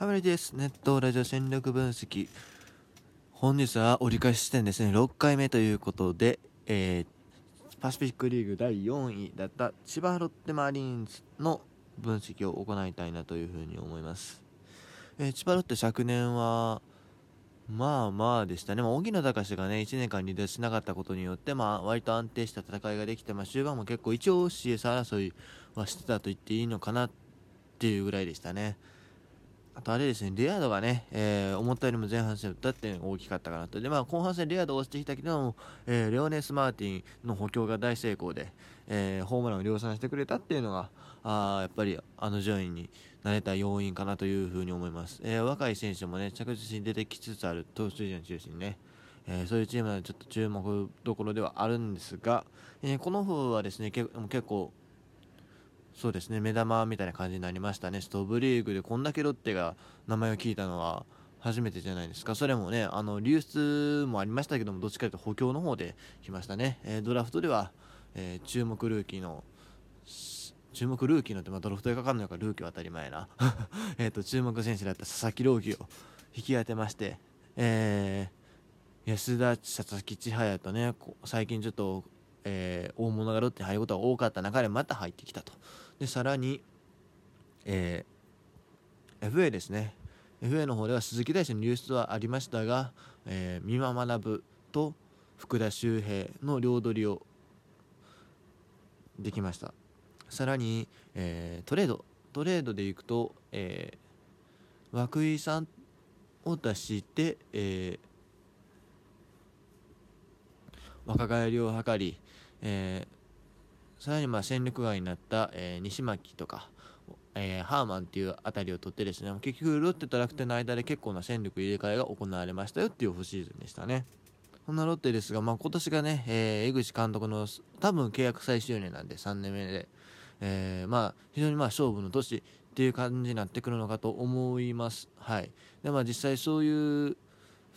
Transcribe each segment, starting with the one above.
ハミリです。ネットラジオ戦略分析。本日は折り返し地点ですね、6回目ということで、えー、パシフィックリーグ第4位だった千葉ロッテマリーンズの分析を行いたいなというふうに思います。えー、千葉ロッテ昨年は、まあまあでしたね、まあ、荻野隆がね、1年間離脱しなかったことによって、まあ、割と安定した戦いができて、まあ、終盤も結構一応 CS 争いはしてたと言っていいのかなっていうぐらいでしたね。あとあれですね、レアードがね、えー、思ったよりも前半戦打ったっていうのが大きかったかなと。で、まあ、後半戦レアード落ちてきたけども、えー、レオネス・マーティンの補強が大成功で、えー、ホームランを量産してくれたっていうのが、あやっぱりあの順位になれた要因かなというふうに思います。え若い選手もね、着実に出てきつつある投手陣中心にね、えそういうチームはちょっと注目どころではあるんですが、えこの方はですね、結構、そうですね。目玉みたいな感じになりましたね。ストーブリーグでこんだけロッテが名前を聞いたのは初めてじゃないですか。それもねあの流出もありましたけどもどっちかというと補強の方で来ましたね、えー、ドラフトでは、えー、注目ルーキーの注目ルーキーのって、まあ、ドラフトでかかるのからルーキーは当たり前な。えと注目選手だった佐々木朗希を引き当てまして、えー、安田佐々木千早とね最近ちょっとえー、大物がロッテに入ることが多かった中でまた入ってきたと。でさらに、えー、FA ですね。FA の方では鈴木大地の流出はありましたが、えー、三輪学と福田周平の両取りをできました。さらに、えー、トレード。トレードでいくと、えー、涌井さんを出して、えー、若返りを図り、えー、さらにまあ戦力外になった、えー、西巻とか、えー、ハーマンっていうあたりを取ってですね結局ロッテと楽天の間で結構な戦力入れ替えが行われましたよっていうオフシーズンでしたね。そんなロッテですが、まあ、今年がね、えー、江口監督の多分契約最終年なんで3年目で、えー、まあ非常にまあ勝負の年っていう感じになってくるのかと思います。はい、でまあ、実際そういう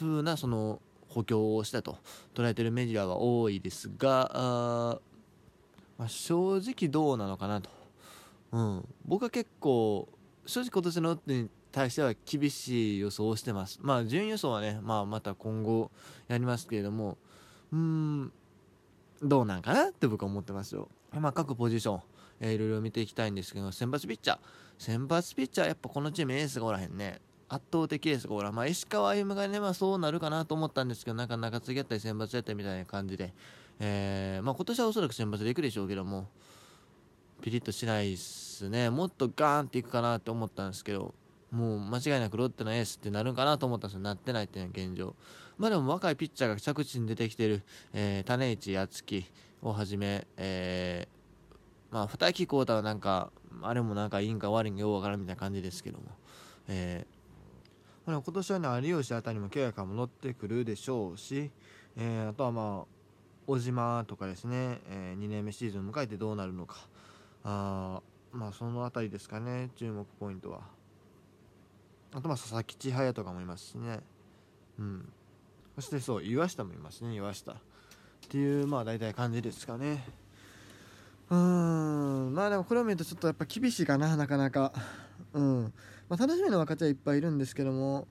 風なその補強をしたと捉えてるメディアは多いですが、まあ、正直どうなのかなと、うん、僕は結構正直今年のロッテに対しては厳しい予想をしてます。まあ順位予想はね、まあ、また今後やりますけれども。うん。どうなんかなって僕は思ってますよ、まあ、各ポジション、えー、いろいろ見ていきたいんですけど先発ピッチャー。先発ピッチャーやっぱこのチームエースがおらへんね。圧倒的ですほら、まあ、石川歩がね、まあ、そうなるかなと思ったんですけど、なんか中継ぎやったり選抜やったりみたいな感じで、えー、まあ、今年はおそらく選抜でいくでしょうけども、ピリッとしないっすね。もっとガーンっていくかなって思ったんですけど、もう間違いなくロッテのエースってなるんかなと思ったんですよ。なってないっていうのは現状。まあでも若いピッチャーが着地に出てきてる、えー、種市敦樹をはじめ、えー、まあ、二木浩太はなんか、あれもなんかいいんか悪いんかようわからんみたいな感じですけども、えーまあ、今年はね有吉あたりも契約も乗ってくるでしょうし、えー、あとはまあ小島とかですね、えー、2年目シーズン迎えてどうなるのか。あまあその辺りですかね注目ポイントは。あとまあ佐々木千早とかもいますしね。うん。そしてそう岩下もいますね岩下。っていうまあ大体感じですかね。うーん。まあでもこれを見るとちょっとやっぱ厳しいかななかなか。うん。まあ、楽しみな若手はいっぱいいるんですけども。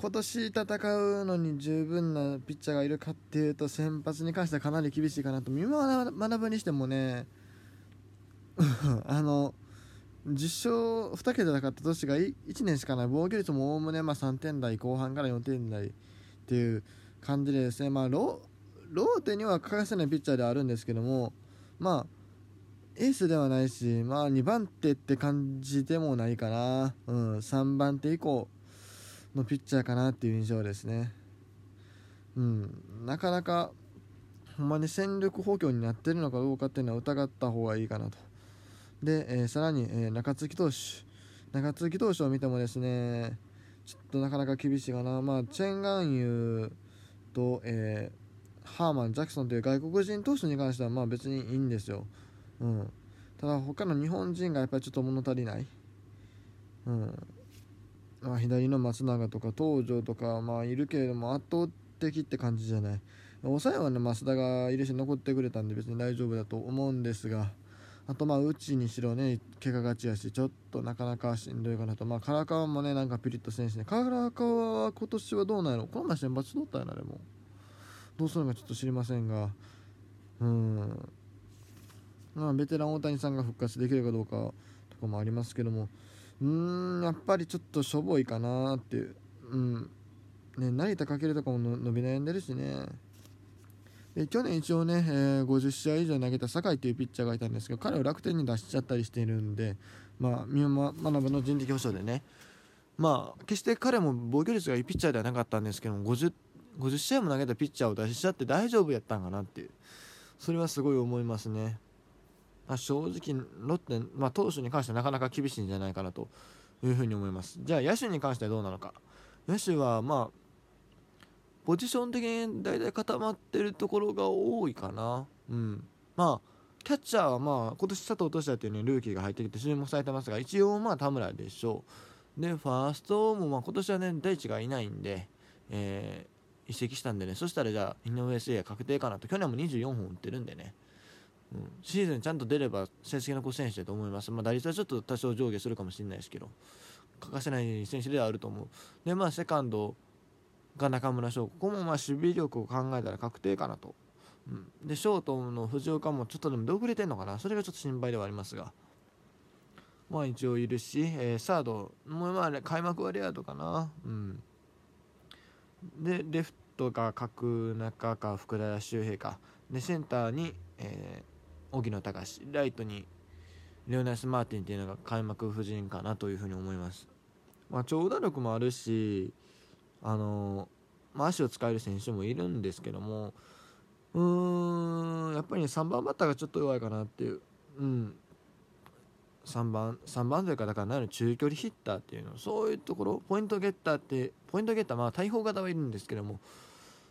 今年戦うのに十分なピッチャーがいるかっていうと先発に関してはかなり厳しいかなと今学ぶにしてもね あの10勝2桁だった年が1年しかない防御率もおおむねまあ3点台後半から4点台っていう感じでですね、まあ、ローテには欠かせないピッチャーではあるんですけどもまあエースではないし、まあ、2番手って感じでもないかな、うん、3番手以降のピッチャーかなっていう印象ですね、うん、なかなかほんまに戦力補強になってるのかどうかっていうのは疑った方がいいかなと。で、えー、さらに、えー、中継ぎ投手。中継ぎ投手を見てもですねちょっとなかなか厳しいかな、まあ、チェン・ガンユーと、えー、ハーマン、ジャクソンという外国人投手に関してはまあ別にいいんですよ。うん、ただ他の日本人がやっぱりちょっと物足りない、うん。まあ、左の松永とか東條とか、まあ、いるけれども圧倒的って感じじゃない。抑えはね増田がいるし残ってくれたんで別に大丈夫だと思うんですがあとまあうちにしろね怪我がちやしちょっとなかなかしんどいかなと。まあ唐川もねなんかピリッと選手ね。唐川は今年はどうなんやろこの前選抜取ったんやなでも。どうするのかちょっと知りませんが。うん。まあベテラン大谷さんが復活できるかどうかとかもありますけども。うーんやっぱりちょっとしょぼいかなっていう。うん。ね成田翔とかも伸び悩んでるしね。で去年一応ね、えー、50試合以上投げた酒井というピッチャーがいたんですけど彼を楽天に出しちゃったりしているんで、まあ、三山学の人的保障でね、まあ、決して彼も防御率がいいピッチャーではなかったんですけど 50, 50試合も投げたピッチャーを出しちゃって大丈夫やったんかなっていう。それはすごい思いますね。まあ、正直ロッテ、まあ、投手に関してはなかなか厳しいんじゃないかなというふうに思いますじゃあ野手に関してはどうなのか野手はまあポジション的に大体固まってるところが多いかな。うん。まあ、キャッチャーはまあ、今年佐藤俊也っていうね、ルーキーが入ってきて注目されてますが、一応まあ田村でしょう。で、ファーストもまあ今年はね、大地がいないんで、えー、移籍したんでね、そしたらじゃあ、井上誠也確定かなと。去年も24本打ってるんでね。うん、シーズンちゃんと出れば成績残す選手だと思います。まあ、打率はちょっと多少上下するかもしれないですけど、欠かせない選手ではあると思う。で、まあ、セカンド、が中村翔ここもまあ守備力を考えたら確定かなと、うん、でショートの藤岡もちょっとでも出遅れてんのかな。それがちょっと心配ではありますが。まあ一応いるし、えー、サードもまあ開幕はレアードかな。うん。でレフトが角中か福田周平か。でセンターに、えー、荻野隆ライトにレオナス・マーティンっていうのが開幕夫人かなというふうに思います。まあ長打力もあるしあのまあ、足を使える選手もいるんですけどもうーんやっぱり、ね、3番バッターがちょっと弱いかなっていう、うん、3番3番というかだからなる中距離ヒッターっていうのそういうところポイントゲッターってポイントゲッターまあ大砲型はいるんですけども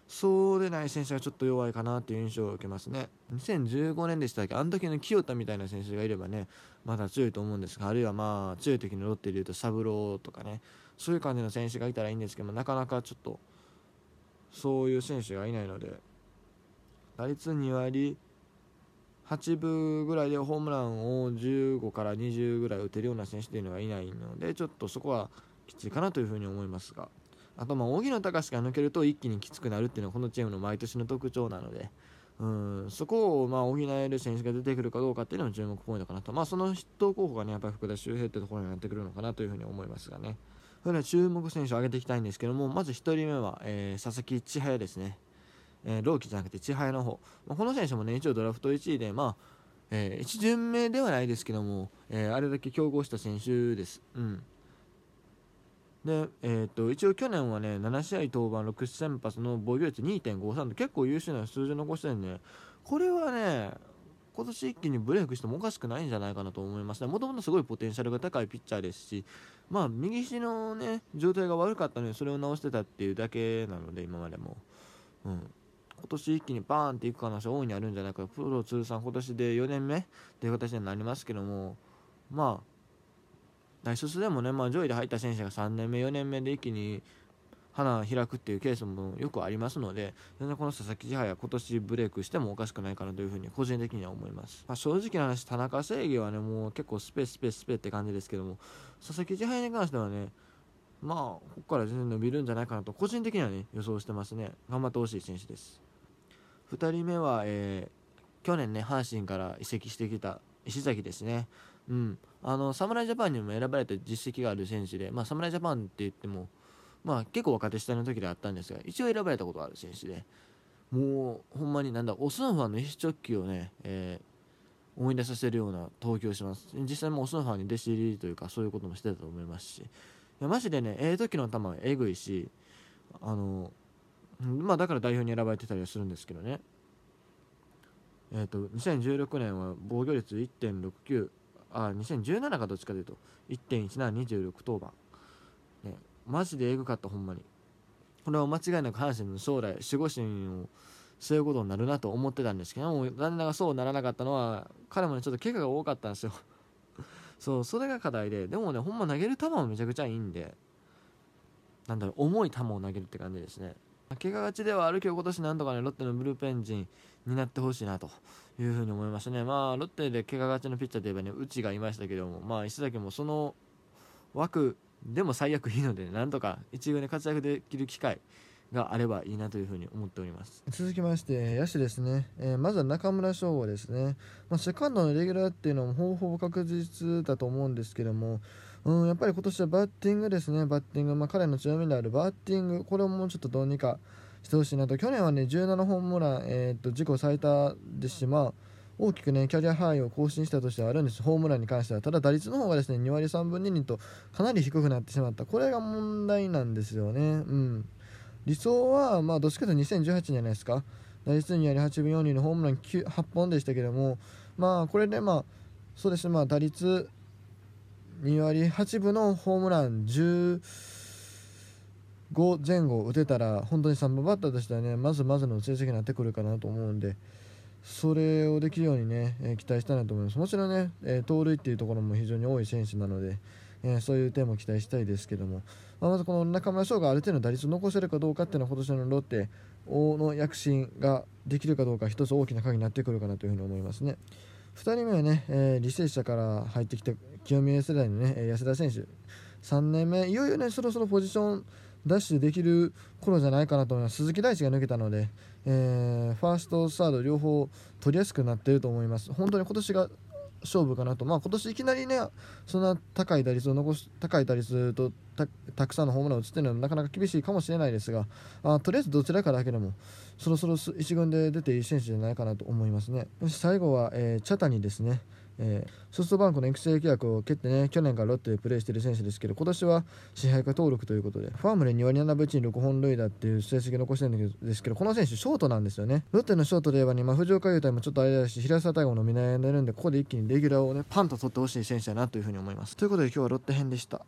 そうでない選手がちょっと弱いかなっていう印象を受けますね。2015年でしたっけ？あの時の清田みたいな選手がいればねまだ強いと思うんですがあるいはまあ強い時のロッテでいうと三郎とかねそういう感じの選手がいたらいいんですけどなかなかちょっとそういう選手がいないので打率2割8分ぐらいでホームランを15から20ぐらい打てるような選手というのがいないのでちょっとそこはきついかなというふうに思いますが。あとまあ荻野隆が抜けると一気にきつくなるっていうのはこのチームの毎年の特徴なのでうんそこをまあ補える選手が出てくるかどうかっていうのも注目ポイントかなとまあその筆頭候補がねやっぱり福田周平ってところになってくるのかなというふうに思いますがね。それでは注目選手を挙げていきたいんですけどもまず1人目は、えー、佐々木千早ですね、えー、朗希じゃなくて千早の方、まあ、この選手もね一応ドラフト1位でまあえー、1巡目ではないですけども、えー、あれだけ競合した選手です。うんでえーと、一応去年はね7試合登板6先発の防御率2.53と結構優秀な数字残してるんでこれはね今年一気にブレイクしてもおかしくないんじゃないかなと思いますね。もともとすごいポテンシャルが高いピッチャーですし、まあ、右肘のね、状態が悪かったので、それを直してたっていうだけなので、今までも。うん。今年一気にバーンっていく可能性大いにあるんじゃないかプロ通算今年で4年目っていう形になりますけども、まあ、大卒でもね、まあ、上位で入った選手が3年目、4年目で一気に花開くっていうケースもよくありますので全然この佐々木千早今年ブレイクしてもおかしくないかなというふうに個人的には思います、まあ、正直な話田中正義はねもう結構スペーススペーススペって感じですけども佐々木千早に関してはねまあここから全然伸びるんじゃないかなと個人的にはね予想してますね。頑張ってほしい選手です。2人目は、えー、去年ね阪神から移籍してきた石崎ですね。うん。あの侍ジャパンにも選ばれた実績がある選手で、まあ、侍ジャパンって言ってもまあ結構若手下の時であったんですが一応選ばれたことがある選手でもうほんまになんだオスノファンの一直球をね、えー、思い出させるような投球をします。実際もオスノファンに弟子入りというかそういうこともしてたと思いますし。いやマジでねええー、時の球はえぐいしあのまあだから代表に選ばれてたりはするんですけどね。えーと、と2016年は防御率1.69あ2017かどっちかというと1.1726登板、ね、マジでエグかったほんまに。これは間違いなく阪神の将来守護神を背負うことになるなと思ってたんですけども残念ながらそうならなかったのは彼もねちょっと怪我が多かったんですよ。そうそれが課題ででもねほんま投げる球もめちゃくちゃいいんでなんだろう重い球を投げるって感じですね。怪我がちではあるけど今年なんとかねロッテのブルーペン陣になってほしいなと。いうふうに思いましたね、まあ、ロッテで怪我がちのピッチャーといえばね内がいましたけども、まあ、石崎もその枠でも最悪いいのでなんとか一軍で活躍できる機会があればいいなというふうに思っております。続きまして野手ですね、えー、まずは中村翔吾ですね、まあ、セカンドのレギュラーっていうのもほぼほぼ確実だと思うんですけどもうん、やっぱり今年はバッティングですね、バッティング、まあ、彼の強みであるバッティング、これをもうちょっとどうにかしてほしいなと、去年はね、17ホームラン、えー、と自己最多ですし、まあ、大きくね、キャリアハイを更新したとしてはあるんです、ホームランに関しては。ただ、打率の方がですね、2割3分2厘とかなり低くなってしまった。これが問題なんですよね。うん。理想は、まあ、どっちかというと2018じゃないですか。打率2割8分4厘のホームラン8本でしたけども、まあ、これで、まあ、そうですね、まあ、打率2割8分のホームラン5前後打てたら本当に3番バッターとしてはねまずまずの成績になってくるかなと思うんでそれをできるようにね、え、期待したいなと思いますもちろんね、え、盗塁っていうところも非常に多い選手なので、え、そういう点も期待したいですけども、ま、まずこの中村翔がある程度打率を残せるかどうかっていうのは今年のロッテ大野躍進ができるかどうか一つ大きな鍵になってくるかなというふに思いますね。2人目はね、えー、履正社から入ってきた清宮世代のね安田選手3年目いよいよねそろそろポジションダッシュできる頃じゃないかなと思います。鈴木大地が抜けたので、えー、ファーストサード両方取りやすくなっていると思います。本当に今年が勝負かなと、まあ、今年いきなりねそんな高い打率を残す高い打率とたくさんのホームランを打つっていうのはなかなか厳しいかもしれないですがあとりあえずどちらかだけでもそろそろ一軍で出ていい選手じゃないかなと思いますね。最後は、えー、茶谷ですね。えー、ソフトバンクの育成契約を蹴ってね去年からロッテでプレーしている選手ですけど今年は支配下登録ということでファームで2割7分1に6本塁打っていう成績残してるんですけどこの選手ショートなんですよね。ロッテのショートで言えば、ね、まあ、藤岡優太もちょっとあれだし平沢大吾の見悩んでるんでここで一気にレギュラーをねパンと取ってほしい選手だなというふうに思います。ということで今日はロッテ編でした。